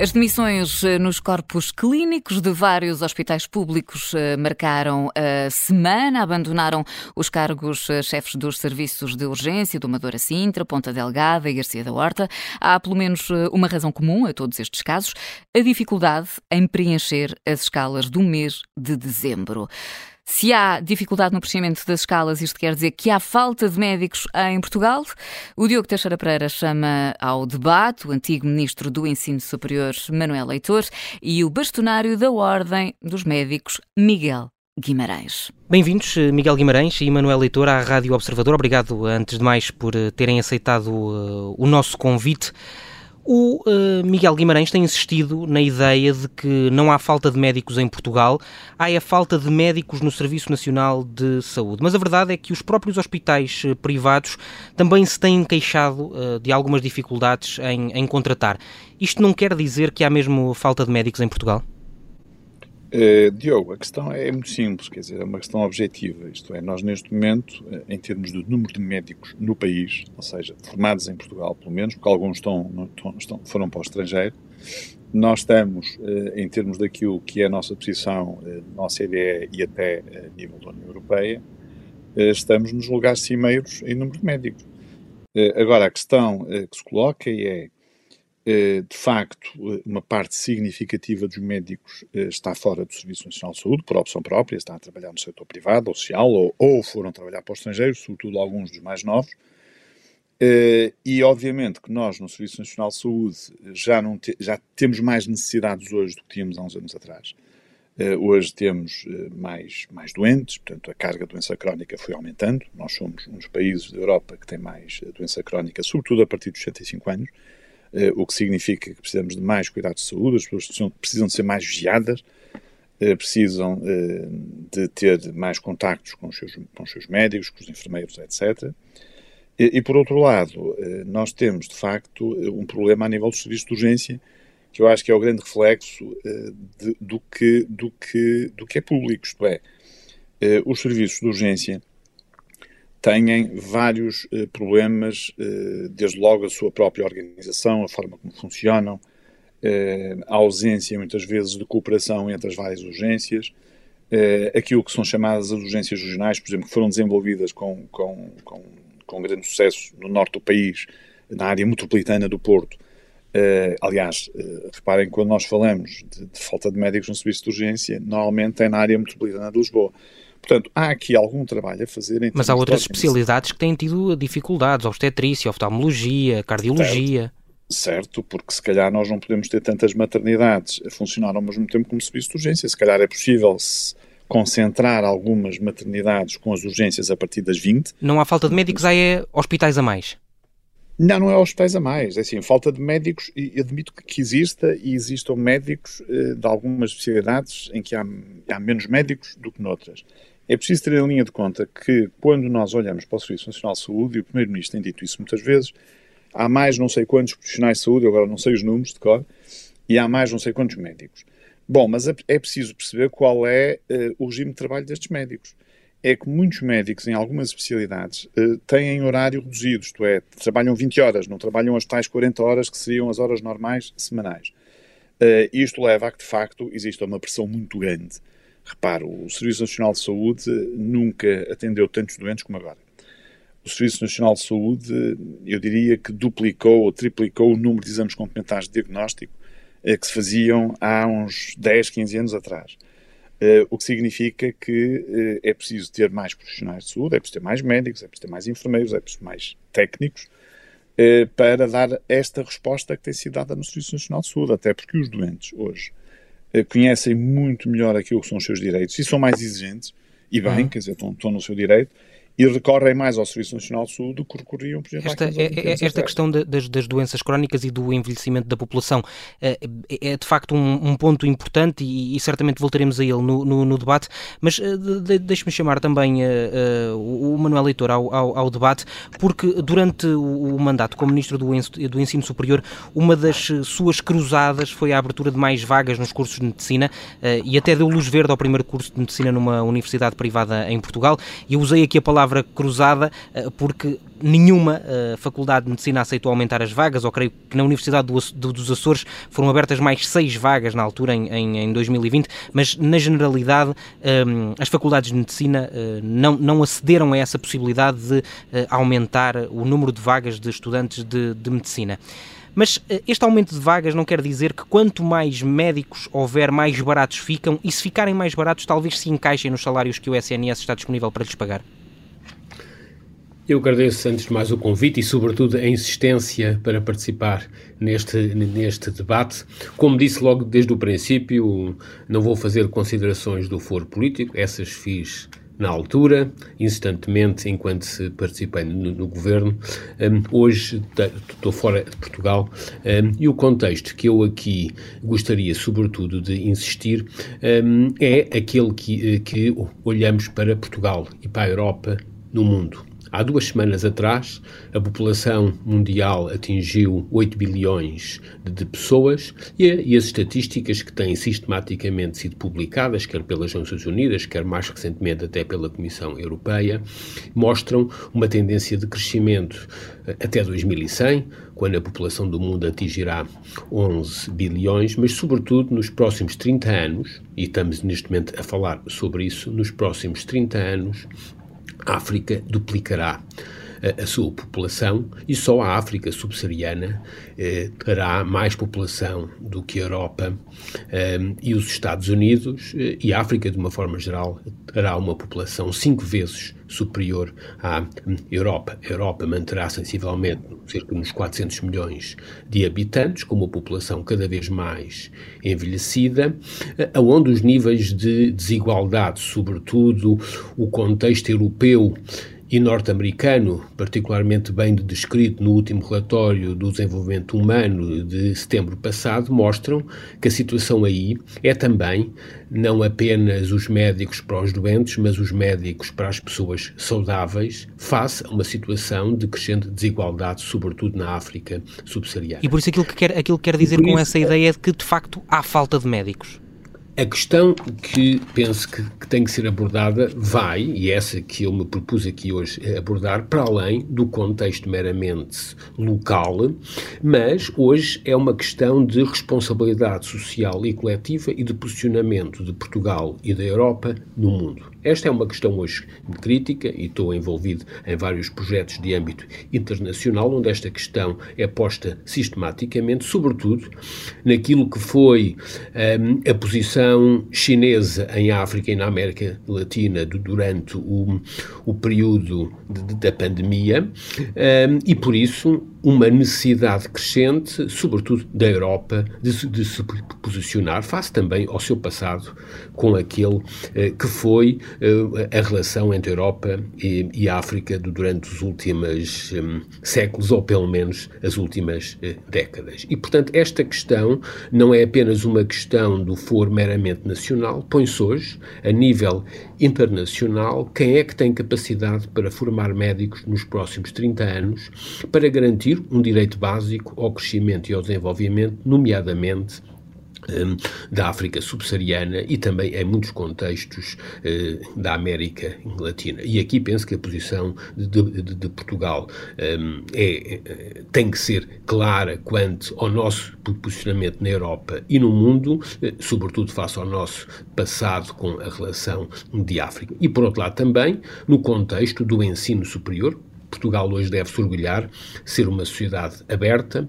As demissões eh, nos corpos clínicos de vários hospitais públicos eh, marcaram a semana, abandonaram os cargos eh, chefes dos serviços de urgência do Amadora Sintra, Ponta Delgada e Garcia da Horta. Há pelo menos uma razão comum a todos estes casos: a dificuldade em preencher as escalas do mês de dezembro. Se há dificuldade no preenchimento das escalas, isto quer dizer que há falta de médicos em Portugal. O Diogo Teixeira Pereira chama ao debate o antigo ministro do Ensino Superior, Manuel Leitor, e o bastonário da Ordem dos Médicos, Miguel Guimarães. Bem-vindos, Miguel Guimarães e Manuel Leitor, à Rádio Observador. Obrigado, antes de mais, por eh, terem aceitado uh, o nosso convite. O uh, Miguel Guimarães tem insistido na ideia de que não há falta de médicos em Portugal, há a falta de médicos no Serviço Nacional de Saúde. Mas a verdade é que os próprios hospitais uh, privados também se têm queixado uh, de algumas dificuldades em, em contratar. Isto não quer dizer que há mesmo falta de médicos em Portugal? Uh, Diogo, a questão é muito simples, quer dizer, é uma questão objetiva. Isto é, nós neste momento, uh, em termos do número de médicos no país, ou seja, formados em Portugal pelo menos, porque alguns estão, estão foram para o estrangeiro, nós estamos, uh, em termos daquilo que é a nossa posição na OCDE e até a nível da União Europeia, estamos nos lugares cimeiros em número de médicos. agora, a questão que se coloca é eh, de facto, eh, uma parte significativa dos médicos eh, está fora do Serviço Nacional de Saúde, por opção própria, está a trabalhar no setor privado ou social, ou, ou foram trabalhar para o estrangeiro, sobretudo alguns dos mais novos. E, obviamente, que nós, no Serviço Nacional de Saúde, já, não te, já temos mais necessidades hoje do que tínhamos há uns anos atrás. Hoje temos mais, mais doentes, portanto, a carga de doença crónica foi aumentando. Nós somos um dos países da Europa que tem mais doença crónica, sobretudo a partir dos 65 anos. Uh, o que significa que precisamos de mais cuidados de saúde, as pessoas precisam, precisam de ser mais vigiadas, uh, precisam uh, de ter mais contactos com os, seus, com os seus médicos, com os enfermeiros, etc. E, e por outro lado, nós temos, de facto, um problema a nível dos serviços de urgência, que eu acho que é o grande reflexo de, do, que, do, que, do que é público, isto é, os serviços de urgência têm vários eh, problemas, eh, desde logo a sua própria organização, a forma como funcionam, eh, a ausência muitas vezes de cooperação entre as várias urgências, aquilo que são chamadas as urgências regionais, por exemplo, que foram desenvolvidas com, com, com, com grande sucesso no norte do país, na área metropolitana do Porto. aliás, reparem, quando nós falamos de, de falta de médicos no serviço de urgência, normalmente é na área metropolitana de Lisboa. Portanto, há aqui algum trabalho a fazer. Mas há outras especialidades que têm tido dificuldades, obstetrícia, oftalmologia, cardiologia. Certo. certo, porque se calhar nós não podemos ter tantas maternidades a funcionar ao mesmo tempo como serviço de urgência. Se calhar é possível se concentrar algumas maternidades com as urgências a partir das 20. Não há falta de médicos, há é hospitais a mais. Não, não é hospitais a mais. É assim, falta de médicos, e admito que exista e existam médicos eh, de algumas especialidades em que há, há menos médicos do que noutras. É preciso ter em linha de conta que, quando nós olhamos para o Serviço Nacional de Saúde, e o Primeiro-Ministro tem dito isso muitas vezes, há mais não sei quantos profissionais de saúde, eu agora não sei os números de cor, e há mais não sei quantos médicos. Bom, mas é, é preciso perceber qual é uh, o regime de trabalho destes médicos. É que muitos médicos, em algumas especialidades, uh, têm horário reduzido, isto é, trabalham 20 horas, não trabalham as tais 40 horas que seriam as horas normais semanais. Uh, isto leva a que, de facto, exista uma pressão muito grande Reparo, o Serviço Nacional de Saúde nunca atendeu tantos doentes como agora. O Serviço Nacional de Saúde, eu diria que duplicou ou triplicou o número de exames complementares de diagnóstico eh, que se faziam há uns 10, 15 anos atrás. Uh, o que significa que uh, é preciso ter mais profissionais de saúde, é preciso ter mais médicos, é preciso ter mais enfermeiros, é preciso ter mais técnicos uh, para dar esta resposta que tem sido dada no Serviço Nacional de Saúde, até porque os doentes hoje conhecem muito melhor aquilo que são os seus direitos e são mais exigentes, e bem, uhum. quer dizer, estão, estão no seu direito, e recorrem mais ao Serviço Nacional de Saúde do que recorriam, por exemplo, Esta, é, é, esta questão de, das, das, doenças crónicas e do envelhecimento da população. É, é de facto um, um ponto importante e, e, certamente voltaremos a ele no, no, no debate, mas eh, de, deixe-me chamar também uh, uh, o Manuel Leitor ao, ao, ao, debate, porque durante o, o mandato como Ministro do, do Ensino Superior, uma das suas cruzadas foi a abertura de mais vagas nos cursos de Medicina uh, e até deu luz verde ao primeiro curso de Medicina numa universidade privada em Portugal, e eu usei aqui a palavra palavra cruzada, porque nenhuma uh, faculdade de medicina aceitou aumentar as vagas, ou creio que na Universidade do, do, dos Açores foram abertas mais seis vagas na altura, em, em, em 2020, mas na generalidade um, as faculdades de medicina uh, não, acederam a essa possibilidade de aumentar o número de vagas de estudantes de medicina. Mas este aumento de vagas não quer dizer que quanto mais médicos houver, mais baratos ficam, e se ficarem mais baratos, talvez se encaixem nos salários que o SNS está disponível para lhes pagar? Eu agradeço, antes de mais, o convite e, sobretudo, a insistência para participar neste, neste debate. Como disse logo desde o princípio, não vou fazer considerações do foro político, essas fiz na altura, instantemente, enquanto participei no, no governo. Um, hoje estou fora de Portugal um, e o contexto que eu aqui gostaria, sobretudo, de insistir um, é aquele que, que olhamos para Portugal e para a Europa no mundo. Há duas semanas atrás, a população mundial atingiu 8 bilhões de, pessoas e, as estatísticas que têm sistematicamente sido publicadas, quer pelas Nações Unidas, quer mais recentemente até pela Comissão Europeia, mostram uma tendência de crescimento eh, até 2100, quando a população do mundo atingirá 11 bilhões, mas sobretudo nos próximos 30 anos, e estamos neste momento a falar sobre isso, nos próximos 30 anos, África duplicará a, sua população e só a África subsaariana eh, terá mais população do que a Europa eh, e os Estados Unidos eh, e a África, de uma forma geral, terá uma população cinco vezes superior à Europa. A Europa manterá sensivelmente cerca de uns 400 milhões de habitantes, com uma população cada vez mais envelhecida, aonde os níveis de desigualdade, sobretudo o contexto europeu, e norte-americano, particularmente bem descrito no último relatório do desenvolvimento humano de setembro passado, mostram que a situação aí é também não apenas os médicos para os doentes, mas os médicos para as pessoas saudáveis, face a uma situação de crescente desigualdade, sobretudo na África subsaariana. E por isso aquilo que quer, aquilo que quer dizer com essa ideia é de que, de facto, há falta de médicos. A questão que penso que, que, tem que ser abordada vai, e essa que eu me propus aqui hoje abordar, para além do contexto meramente local, mas hoje é uma questão de responsabilidade social e coletiva e de posicionamento de Portugal e da Europa no mundo. Esta é uma questão hoje crítica e estou envolvido em vários projetos de âmbito internacional onde esta questão é posta sistematicamente, sobretudo naquilo que foi um, a posição chinesa em África e na América Latina durante o, o período de, de, da pandemia. Um, e por isso uma necessidade crescente, sobretudo da Europa, de, de, se posicionar face também ao seu passado com aquele eh, que foi eh, a relação entre a Europa e, e a África durante os últimos um, séculos, ou pelo menos as últimas eh, décadas. E, portanto, esta questão não é apenas uma questão do foro meramente nacional, põe-se hoje, a nível internacional, quem é que tem capacidade para formar médicos nos próximos 30 anos para garantir um direito básico ao crescimento e ao desenvolvimento, nomeadamente Hum, da África subsaariana e também em muitos contextos eh, da América Latina. E aqui penso que a posição de, de, de Portugal é, é, tem que ser clara quanto ao nosso posicionamento na Europa e no mundo, eh, sobretudo face ao nosso passado com a relação de África. E, por outro lado, também no contexto do ensino superior, Portugal hoje deve se orgulhar ser uma sociedade aberta,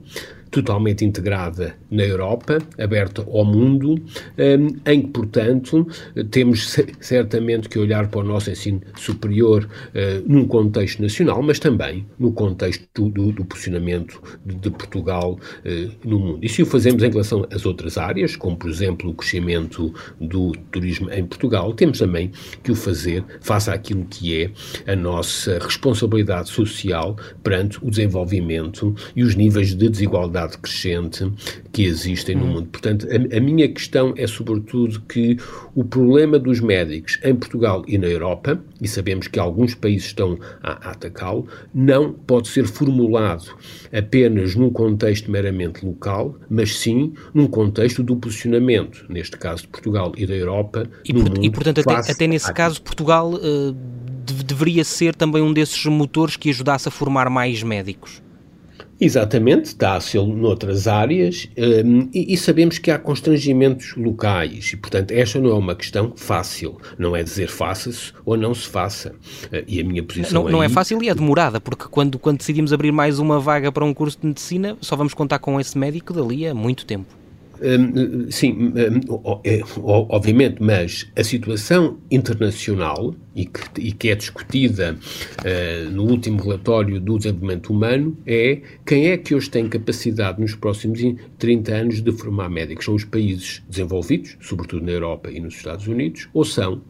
totalmente integrada na Europa, aberta ao mundo, hum, em que, portanto, temos certamente que olhar para o nosso ensino superior hum, num contexto nacional, mas também no contexto do, do posicionamento de, Portugal hum, no mundo. E se o fazemos em relação às outras áreas, como, por exemplo, o crescimento do turismo em Portugal, temos também que o fazer face àquilo que é a nossa responsabilidade social perante o desenvolvimento e os níveis de desigualdade desigualdade crescente que existem no mundo. Portanto, a, a, minha questão é sobretudo que o problema dos médicos em Portugal e na Europa, e sabemos que alguns países estão a, a atacá-lo, não pode ser formulado apenas num contexto meramente local, mas sim num contexto do posicionamento, neste caso de Portugal e da Europa, e, por, e portanto, até, até, nesse caso, Portugal. Uh deveria ser também um desses motores que ajudasse a formar mais médicos. Exatamente, está a ser noutras áreas um, e, e, sabemos que há constrangimentos locais e, portanto, esta não é uma questão fácil. Não é dizer faça-se ou não se faça. Uh, e a minha posição Não, não aí... é fácil e é demorada, porque quando, quando decidimos abrir mais uma vaga para um curso de medicina, só vamos contar com esse médico dali a muito tempo. Um, sim, um, é, obviamente, mas a situação internacional e que, e que é discutida uh, no último relatório do desenvolvimento humano é quem é que hoje tem capacidade nos próximos 30 anos de formar médicos? São os países desenvolvidos, sobretudo na Europa e nos Estados Unidos, ou são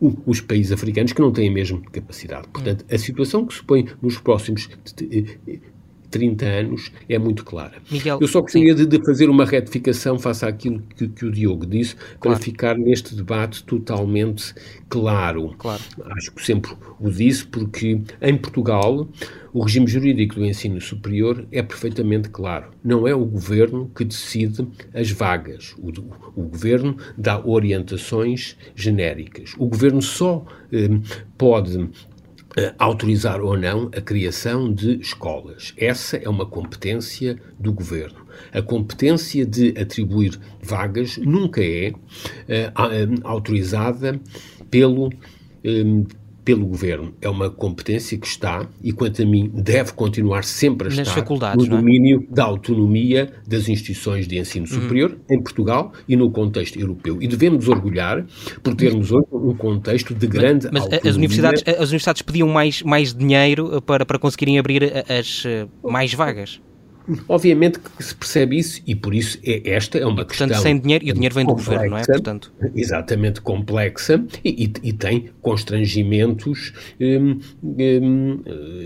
os países africanos que não têm a mesma capacidade? Portanto, a situação que se põe nos próximos 30 anos é muito clara. Miguel, Eu só gostaria de, de, fazer uma retificação face àquilo que, que o Diogo disse, claro. para ficar neste debate totalmente claro. claro. Acho que sempre o disse, porque em Portugal o regime jurídico do ensino superior é perfeitamente claro. Não é o governo que decide as vagas. O, o governo dá orientações genéricas. O governo só eh, pode autorizar ou não a criação de escolas. Essa é uma competência do governo. A competência de atribuir vagas nunca é uh, autorizada pelo um, pelo governo. É uma competência que está, e quanto a mim, deve continuar sempre a Nas estar no é? domínio é? da autonomia das instituições de ensino superior uhum. em Portugal e no contexto europeu. E devemos orgulhar por termos hoje um contexto de grande mas, mas as universidades as universidades pediam mais mais dinheiro para para conseguirem abrir as mais vagas. Obviamente que se percebe isso e por isso é, esta é uma e, portanto, questão. sem dinheiro, e o dinheiro vem complexa, do governo, não é? Portanto. Exatamente, complexa e, e, e tem constrangimentos hum, hum,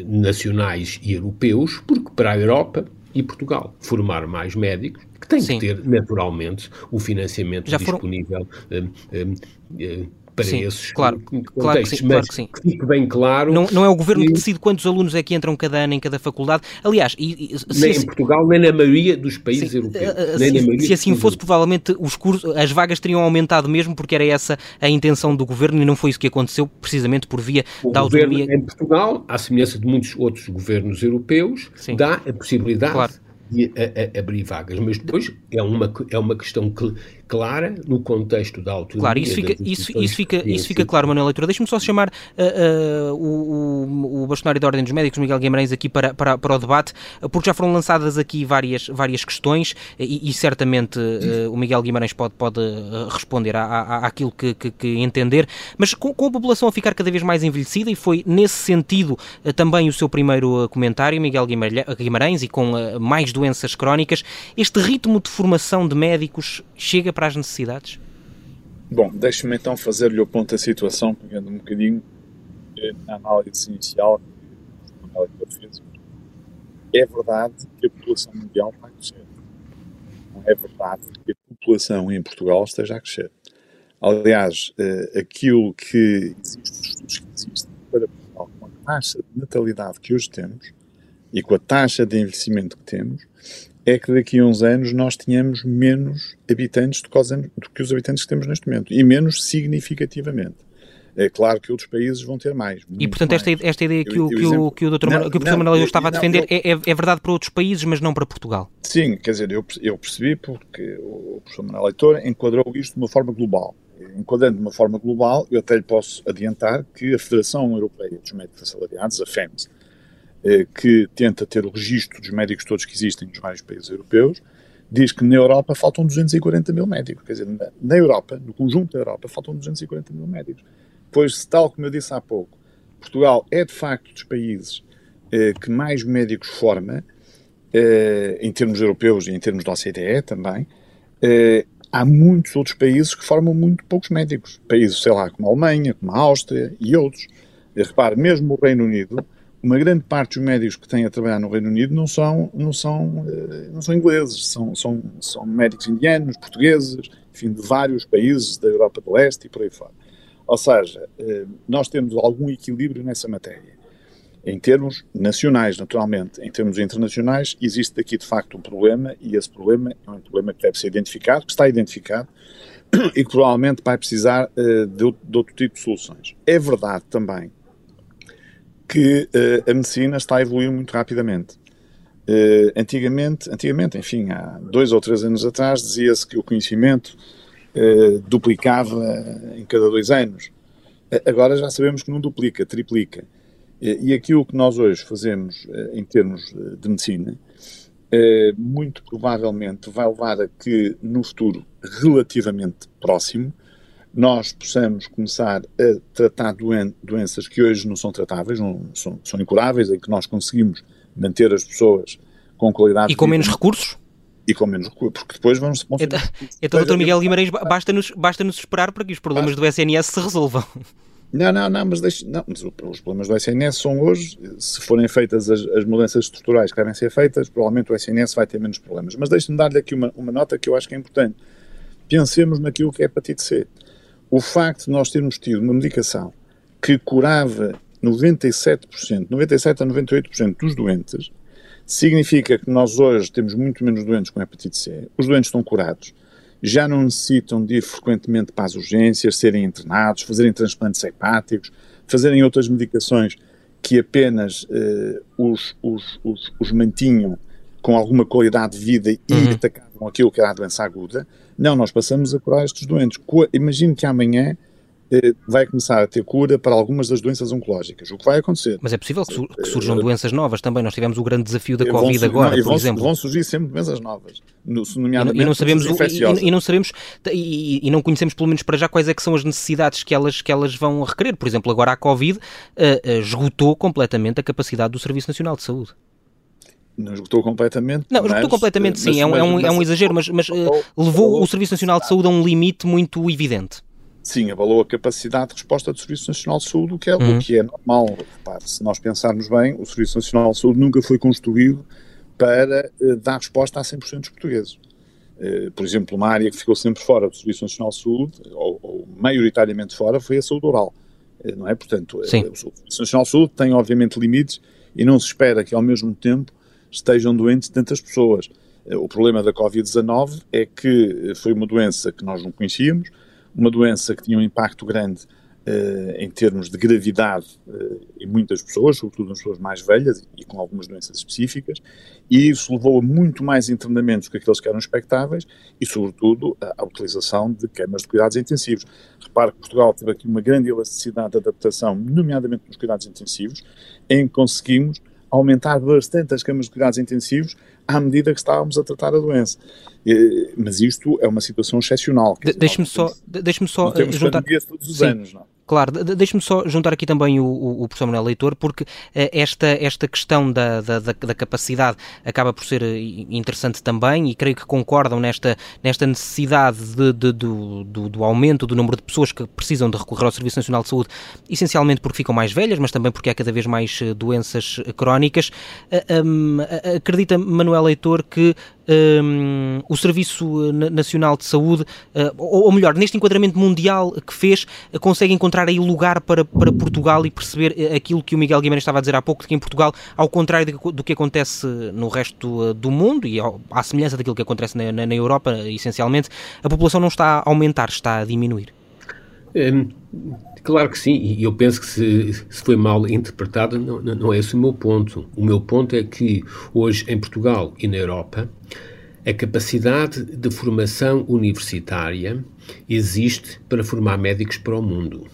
nacionais e europeus, porque para a Europa e Portugal formar mais médicos, que tem Sim. que ter naturalmente o financiamento Já disponível hum, hum para sim, esses claro. Claro que sim, claro que sim. Que fique bem claro. Não, não é o governo que decide quantos alunos é que entram cada ano em cada faculdade. Aliás, e, se, nem em Portugal, nem na maioria dos países sim, europeus. Uh, se, se assim fosse, provavelmente os cursos, as vagas teriam aumentado mesmo, porque era essa a intenção do governo e não foi isso que aconteceu, precisamente por via o da autonomia. Em Portugal, à semelhança de muitos outros governos europeus, sim. dá a possibilidade. Claro de a, a, abrir vagas, mas depois é uma, é uma questão que, clara no contexto da autonomia. Claro, isso fica, isso, isso fica, isso fica claro, Manuel Leitura. Deixe-me só chamar uh, uh, o, o bastonário da Ordem dos Médicos, Miguel Guimarães, aqui para, para, para o debate, porque já foram lançadas aqui várias, várias questões e, e certamente uh, o Miguel Guimarães pode, pode responder à, à, àquilo que, que, que, entender, mas com, com, a população a ficar cada vez mais envelhecida, e foi nesse sentido também o seu primeiro comentário, Miguel Guimarães, e com mais doenças crónicas, este ritmo de formação de médicos chega para as necessidades? Bom, deixe-me então fazer-lhe o ponto da situação, pegando um bocadinho na análise inicial que o fez. É verdade que a população mundial está a crescer. Não é verdade que a população em Portugal esteja a crescer. Aliás, eh, aquilo que existe, os estudos que existem para Portugal, com a taxa de natalidade que hoje temos e com a taxa de envelhecimento que temos, é que daqui a uns anos nós tenhamos menos habitantes do que os habitantes que temos neste momento, e menos significativamente. É claro que outros países vão ter mais. E, portanto, esta, esta ideia que, eu, o, que, o, que o, doutor, não, que o professor Manuel estava a defender não, é, é, verdade para outros países, mas não para Portugal. Sim, quer dizer, eu, eu percebi porque o professor Manuel Leitor enquadrou isto de uma forma global. Enquadrando de uma forma global, eu até lhe posso adiantar que a Federação Europeia dos Médicos Assalariados, a FEMS, que tenta ter o registro dos médicos todos que existem nos vários países europeus, diz que na Europa faltam 240 mil médicos. Quer dizer, na, Europa, no conjunto da Europa, faltam 240 mil médicos. Pois, tal como eu disse há pouco, Portugal é de facto dos países eh, que mais médicos forma, eh, em termos europeus e em termos da OCDE também. Eh, há muitos outros países que formam muito poucos médicos. Países, sei lá, como a Alemanha, como a Áustria e outros. Repare, mesmo o Reino Unido uma grande parte dos médicos que têm a trabalhar no Reino Unido não são, não são, eh, não são ingleses, são, são, são médicos indianos, portugueses, enfim, de vários países da Europa do Leste e por aí fora. Ou seja, eh, nós temos algum equilíbrio nessa matéria. Em termos nacionais, naturalmente, em termos internacionais, existe aqui de facto um problema e esse problema é um problema que deve ser identificado, que está identificado e que provavelmente vai precisar de, de outro tipo de soluções. É verdade também que uh, a medicina está a evoluir muito rapidamente. Uh, antigamente, antigamente, enfim, há dois ou três anos atrás, dizia-se que o conhecimento uh, duplicava em cada dois anos. Agora já sabemos que não duplica, triplica. E aquilo que nós hoje fazemos em termos de medicina, muito provavelmente vai levar a que no futuro relativamente próximo nós possamos começar a tratar doen doenças que hoje não são tratáveis, não são, são incuráveis, e que nós conseguimos manter as pessoas com qualidade E com menos recursos? E com menos recursos, porque depois vamos... vamos então, então Dr. Miguel Guimarães, basta-nos basta -nos esperar para que os problemas do SNS se resolvam. Não, não, não, mas, deixe, não, mas os problemas do SNS são hoje, se forem feitas as, as, mudanças estruturais que devem ser feitas, provavelmente o SNS vai ter menos problemas. Mas deixe-me dar-lhe aqui uma, uma nota que eu acho que é importante. Pensemos naquilo que é hepatite C o facto de nós termos tido uma medicação que curava 97%, 97% a 98% dos doentes, significa que nós hoje temos muito menos doentes com hepatite C, os doentes estão curados, já não necessitam de ir frequentemente para as urgências, serem internados, fazerem transplantes hepáticos, fazerem outras medicações que apenas uh, os, os, os, os, mantinham com alguma qualidade de vida e uhum. atacavam aquilo que era a doença aguda. Não, nós passamos a curar estes doentes. Imagino que amanhã eh, vai começar a ter cura para algumas das doenças oncológicas. O que vai acontecer? Mas é possível que, que surjam uh, doenças novas também. Nós tivemos o grande desafio da Covid agora, não, por exemplo. Vão surgir sempre doenças novas, no, nomeadamente e, não sabemos e, e, não sabemos e, e, não conhecemos pelo menos para já quais é que são as necessidades que elas que elas vão requerer. Por exemplo, agora a Covid uh, uh, esgotou completamente a capacidade do Serviço Nacional de Saúde. Não esgotou completamente. Não, esgotou mas, completamente sim, mas, é, um, é, um, é um exagero, mas, mas uh, levou o Serviço Nacional de Saúde a um limite muito evidente. Sim, abalou a capacidade de resposta do Serviço Nacional de Saúde, o que é, uhum. o que é normal. Repare, se nós pensarmos bem, o Serviço Nacional de Saúde nunca foi construído para uh, dar resposta a 100% dos portugueses. Uh, por exemplo, uma área que ficou sempre fora do Serviço Nacional de Saúde, ou, ou maioritariamente fora, foi a saúde oral. Não é? Portanto, o Serviço Nacional de Saúde tem, obviamente, limites e não se espera que, ao mesmo tempo, estejam doentes tantas pessoas. Eh, o problema da Covid-19 é que foi uma doença que nós não conhecíamos, uma doença que tinha um impacto grande uh, em termos de gravidade uh, em muitas pessoas, sobretudo nas pessoas mais velhas e com algumas doenças específicas, e isso levou a muito mais internamentos que aqueles que eram expectáveis e, sobretudo, à utilização de camas de cuidados intensivos. Repare que Portugal teve aqui uma grande elasticidade de adaptação, nomeadamente nos cuidados intensivos, em que conseguimos aumentar bastante as camas de cuidados intensivos à medida que estávamos a tratar a doença. Mas isto é uma situação excepcional. Deixe-me só, deixe só temos juntar... todos os Sim. anos, não? Claro, deixe-me só juntar aqui também o, o, o professor Manuel Leitor, porque eh, esta, esta questão da, da, da, capacidade acaba por ser eh, interessante também e creio que concordam nesta, nesta necessidade de, de, do, do, do, aumento do número de pessoas que precisam de recorrer ao Serviço Nacional de Saúde, essencialmente porque ficam mais velhas, mas também porque há cada vez mais eh, doenças crónicas. Um, acredita, Manuel Leitor, que um, o Serviço Nacional de Saúde, uh, ou, ou, melhor, neste enquadramento mundial que fez, uh, consegue encontrar aí lugar para, para Portugal e perceber aquilo que o Miguel Guimarães estava a dizer há pouco, de que em Portugal, ao contrário de, do que acontece no resto do mundo e ao, à semelhança daquilo que acontece na, na, na Europa, essencialmente, a população não está a aumentar, está a diminuir. Claro que sim, e eu penso que se, se foi mal interpretado, não, não é esse o meu ponto. O meu ponto é que hoje em Portugal e na Europa a capacidade de formação universitária existe para formar médicos para o mundo.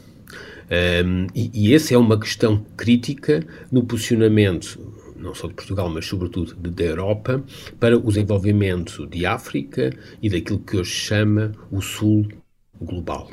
Um, e, e essa é uma questão crítica no posicionamento não só de Portugal, mas sobretudo da Europa, para o desenvolvimento de África e daquilo que hoje chama o Sul global.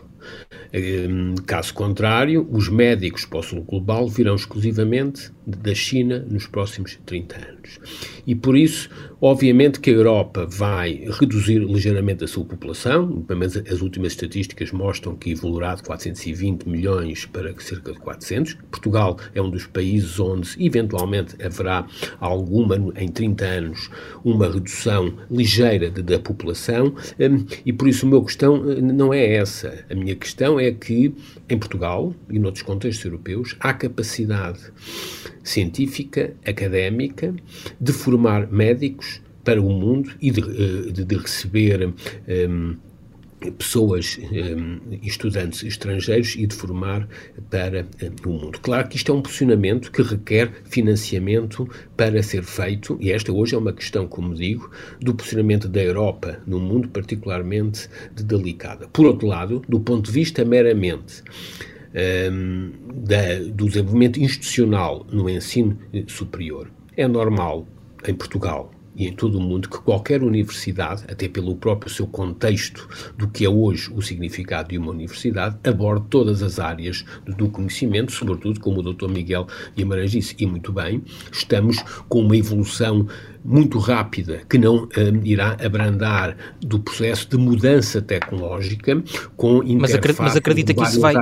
Hum, caso contrário, os médicos para o sul global virão exclusivamente da China nos próximos 30 anos. E por isso, obviamente que a Europa vai reduzir ligeiramente a sua população, pelo menos as últimas estatísticas mostram que evoluirá de 420 milhões para cerca de 400. Portugal é um dos países onde eventualmente haverá alguma, em 30 anos, uma redução ligeira de, da população, hum, e por isso a minha questão hum, não é essa. A minha questão é que em Portugal e noutros contextos europeus há capacidade científica, académica, de formar médicos para o mundo e de, eh, de, receber um, pessoas, um, estudantes estrangeiros e de formar para um, o mundo. Claro que isto é um posicionamento que requer financiamento para ser feito, e esta hoje é uma questão, como digo, do posicionamento da Europa no mundo particularmente delicada. Por outro lado, do ponto de vista meramente um, da, do desenvolvimento institucional no ensino superior, é normal em Portugal e em todo o mundo que qualquer universidade, até pelo próprio seu contexto do que é hoje o significado de uma universidade, aborde todas as áreas do conhecimento, sobretudo, como o Dr. Miguel Guimarães disse, e muito bem, estamos com uma evolução muito rápida que não um, irá abrandar do processo de mudança tecnológica com mas, acredita, mas acredita que isso vai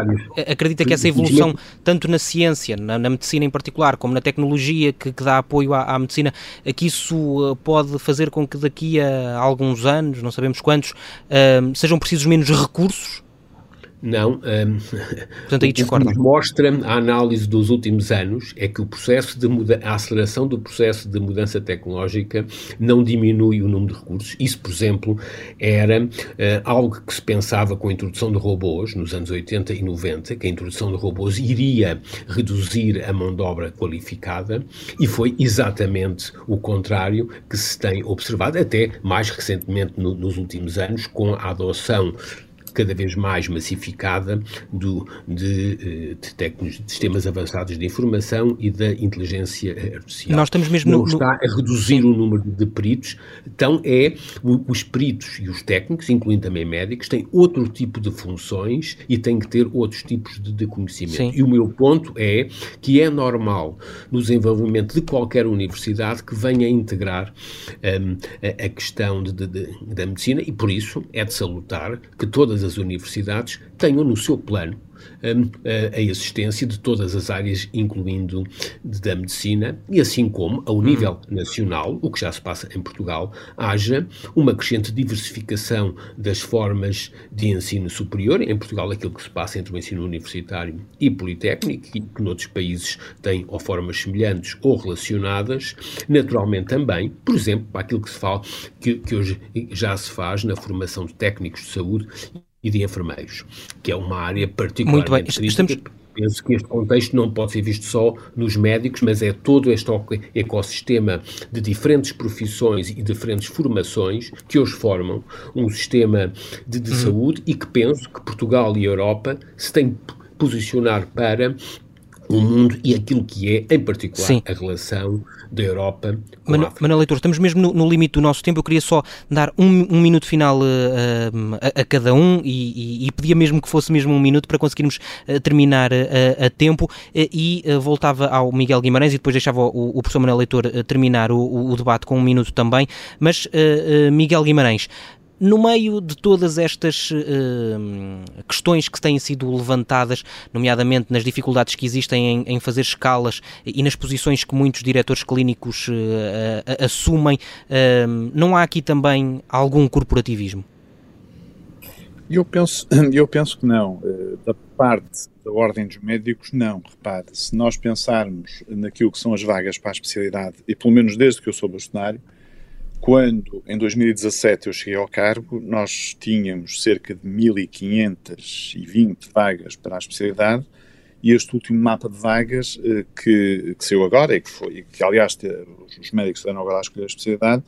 acredita que essa evolução tanto na ciência na, na medicina em particular como na tecnologia que, que dá apoio à, à, medicina que isso uh, pode fazer com que daqui a alguns anos não sabemos quantos uh, sejam precisos menos recursos não. Um, Portanto, aí discorda. O que mostra a análise dos últimos anos é que o processo de muda a aceleração do processo de mudança tecnológica não diminui o número de recursos. Isso, por exemplo, era uh, algo que se pensava com a introdução de robôs nos anos 80 e 90, que a introdução de robôs iria reduzir a mão de obra qualificada e foi exatamente o contrário que se tem observado, até mais recentemente no, nos últimos anos, com a adoção cada vez mais massificada do, de, eh, de, técnicos, de sistemas avançados de informação e da inteligência artificial. Nós estamos mesmo Não no, está a reduzir o número de peritos, então é os peritos e os técnicos, incluindo também médicos, têm outro tipo de funções e têm que ter outros tipos de, de conhecimento. Sim. E o meu ponto é que é normal no desenvolvimento de qualquer universidade que venha integrar um, a, a, questão de, da medicina e por isso é de salutar que todas todas as universidades tenham no seu plano hum, a existência de todas as áreas, incluindo da medicina, e assim como, ao nível uhum. nacional, o que já se passa em Portugal, haja uma crescente diversificação das formas de ensino superior. Em Portugal, aquilo que se passa entre o ensino universitário e politécnico, e que noutros países tem ou formas semelhantes ou relacionadas, naturalmente também, por exemplo, para aquilo que se fala, que, que hoje já se faz na formação de técnicos de saúde e de enfermeiros, que é uma área particularmente Muito bem. Estamos... Penso que este contexto não pode ser visto só nos médicos, mas é todo este ecossistema de diferentes profissões e diferentes formações que hoje formam um sistema de, de hum. saúde e que penso que Portugal e a Europa se têm posicionar para o mundo e aquilo que é, em particular, Sim. a relação da Europa com Mano, a África. Manuel Leitor, estamos mesmo no, no, limite do nosso tempo. Eu queria só dar um, um minuto final uh, a, a, cada um e, e, e, pedia mesmo que fosse mesmo um minuto para conseguirmos uh, terminar uh, a tempo e voltava ao Miguel Guimarães e depois deixava o, o professor Manuel Leitor terminar o, o, debate com um minuto também. Mas, Miguel Guimarães, no meio de todas estas uh, questões que têm sido levantadas, nomeadamente nas dificuldades que existem em, em fazer escalas e nas posições que muitos diretores clínicos uh, uh, assumem, não há aqui também algum corporativismo? Eu penso, eu penso que não. Da parte da Ordem dos Médicos, não. Repare, se nós pensarmos naquilo que são as vagas para a especialidade, e pelo menos desde que eu sou bastonário, quando, em 2017, eu cheguei ao cargo, nós tínhamos cerca de 1.520 vagas para a especialidade e este último mapa de vagas eh, que, que saiu agora, e que foi, que aliás os médicos deram agora a escolher a especialidade,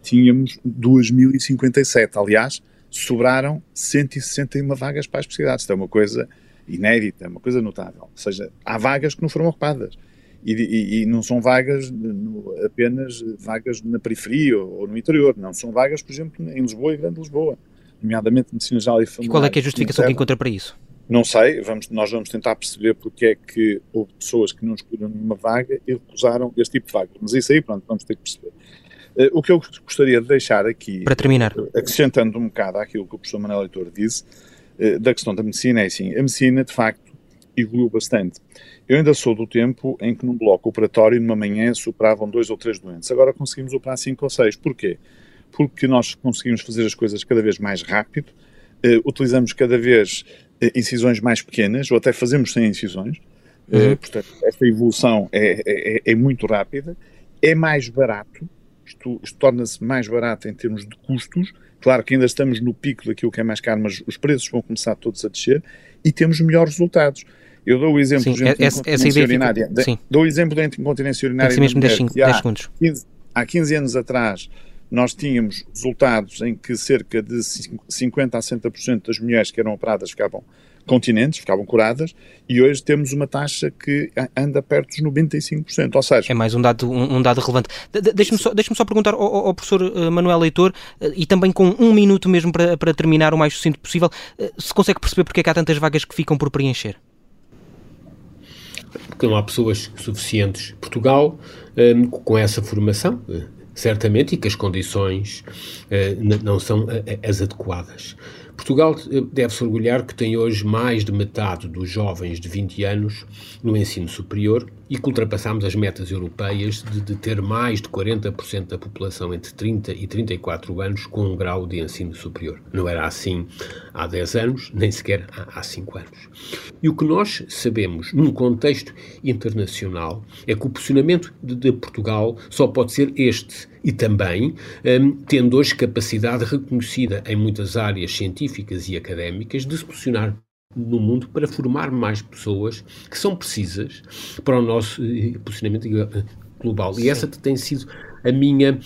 tínhamos 2.057. Aliás, sobraram 161 vagas para a especialidade. Isto é uma coisa inédita, uma coisa notável. Ou seja, há vagas que não foram ocupadas e, e, e não são vagas apenas vagas na periferia ou, no interior, não, são vagas, por exemplo, em Lisboa e Grande Lisboa, nomeadamente medicina geral e familiar. E qual é é a justificação que encontra para isso? Não sei, vamos, nós vamos tentar perceber porque é que houve pessoas que não escolheram nenhuma vaga e recusaram este tipo de vaga. Mas isso aí, pronto, vamos ter que perceber. Uh, o que eu gostaria de deixar aqui, para terminar, acrescentando um bocado àquilo que o professor Manuel Leitor disse, uh, da questão da medicina, é assim, a medicina, de facto, evoluiu bastante. Eu ainda sou do tempo em que num bloco operatório, numa manhã, se operavam dois ou três doentes. Agora conseguimos operar cinco ou seis. Porquê? Porque nós conseguimos fazer as coisas cada vez mais rápido, uh, utilizamos cada vez uh, incisões mais pequenas, ou até fazemos sem incisões. Uh, Portanto, esta evolução é, é, é, muito rápida, é mais barato, isto, isto torna-se mais barato em termos de custos. Claro que ainda estamos no pico daquilo que é mais caro, mas os preços vão começar todos a descer e temos melhores resultados. Eu dou o exemplo sim, de essa, essa ideia urinária. Fica, dou o exemplo da incontinência urinária. Tem mesmo 10, 10 segundos. 15, há 15 anos atrás, nós tínhamos resultados em que cerca de 50 a 60% das mulheres que eram operadas ficavam continentes, ficavam curadas, e hoje temos uma taxa que anda perto dos 95%, ou seja... É mais um dado, um, um dado relevante. De, Deixe-me só, deixe só perguntar ao, ao professor uh, Manuel Leitor, uh, e também com um minuto mesmo para, para terminar o mais sucinto possível, uh, se consegue perceber porque é que há tantas vagas que ficam por preencher? Porque não há pessoas suficientes. Portugal, um, com essa formação, certamente, e que as condições uh, não são uh, as adequadas. Portugal eh, deve-se orgulhar que tem hoje mais de metade dos jovens de 20 anos no ensino superior e que ultrapassamos as metas europeias de, de, ter mais de 40% da população entre 30 e 34 anos com um grau de ensino superior. Não era assim há 10 anos, nem sequer há, há 5 anos. E o que nós sabemos num contexto internacional é que o posicionamento de, de Portugal só pode ser este e também um, tendo hoje capacidade reconhecida em muitas áreas científicas e académicas de se posicionar no mundo para formar mais pessoas que são precisas para o nosso eh, posicionamento global. Sim. E essa tem sido a minha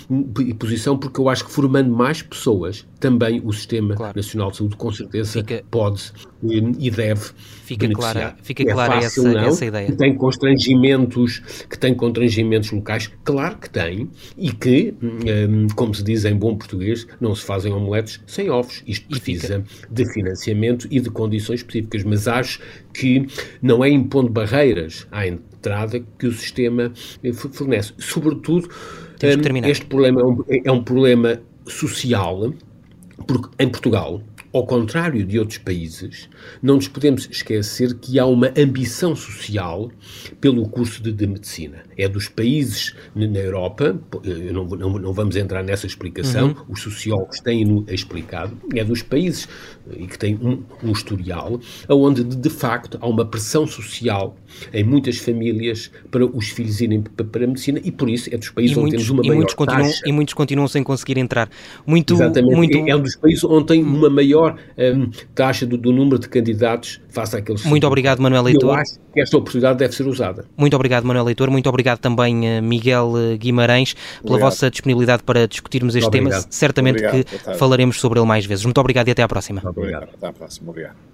posição, porque eu acho que formando mais pessoas, também o Sistema claro. Nacional de Saúde, com certeza, fica, pode e deve fica beneficiar. Clara, fica é clara fácil, essa, não, essa ideia. Que tem constrangimentos, que tem constrangimentos locais, claro que tem, e que, hum, como se diz em bom português, não se fazem omeletes sem ovos. Isto precisa de financiamento e de condições específicas, mas acho que não é impondo barreiras à entrada que o sistema eh, fornece. Sobretudo, hum, este problema é um, é um problema social, porque em Portugal ao contrário de outros países, não nos podemos esquecer que há uma ambição social pelo curso de, de medicina. É dos países na Europa, não, não, não, vamos entrar nessa explicação, uhum. os sociólogos têm-no explicado, é dos países e que têm um, um historial, onde de, de, facto há uma pressão social em muitas famílias para os filhos irem para, a medicina e por isso é dos países e onde muitos, temos uma e maior muitos continuam, taxa. E muitos continuam sem conseguir entrar. Muito, Exatamente, muito... é um dos países onde tem uma maior um, taxa do, do, número de candidatos face àqueles... Muito obrigado, Manuel Leitor. Eu acho que esta oportunidade deve ser usada. Muito obrigado, Manuel Leitor. Muito obrigado também, eh, Miguel eh, Guimarães, pela obrigado. vossa disponibilidade para discutirmos este tema. Certamente obrigado. que falaremos sobre ele mais vezes. Muito obrigado e até à próxima. Obrigado. Até à próxima. Obrigado.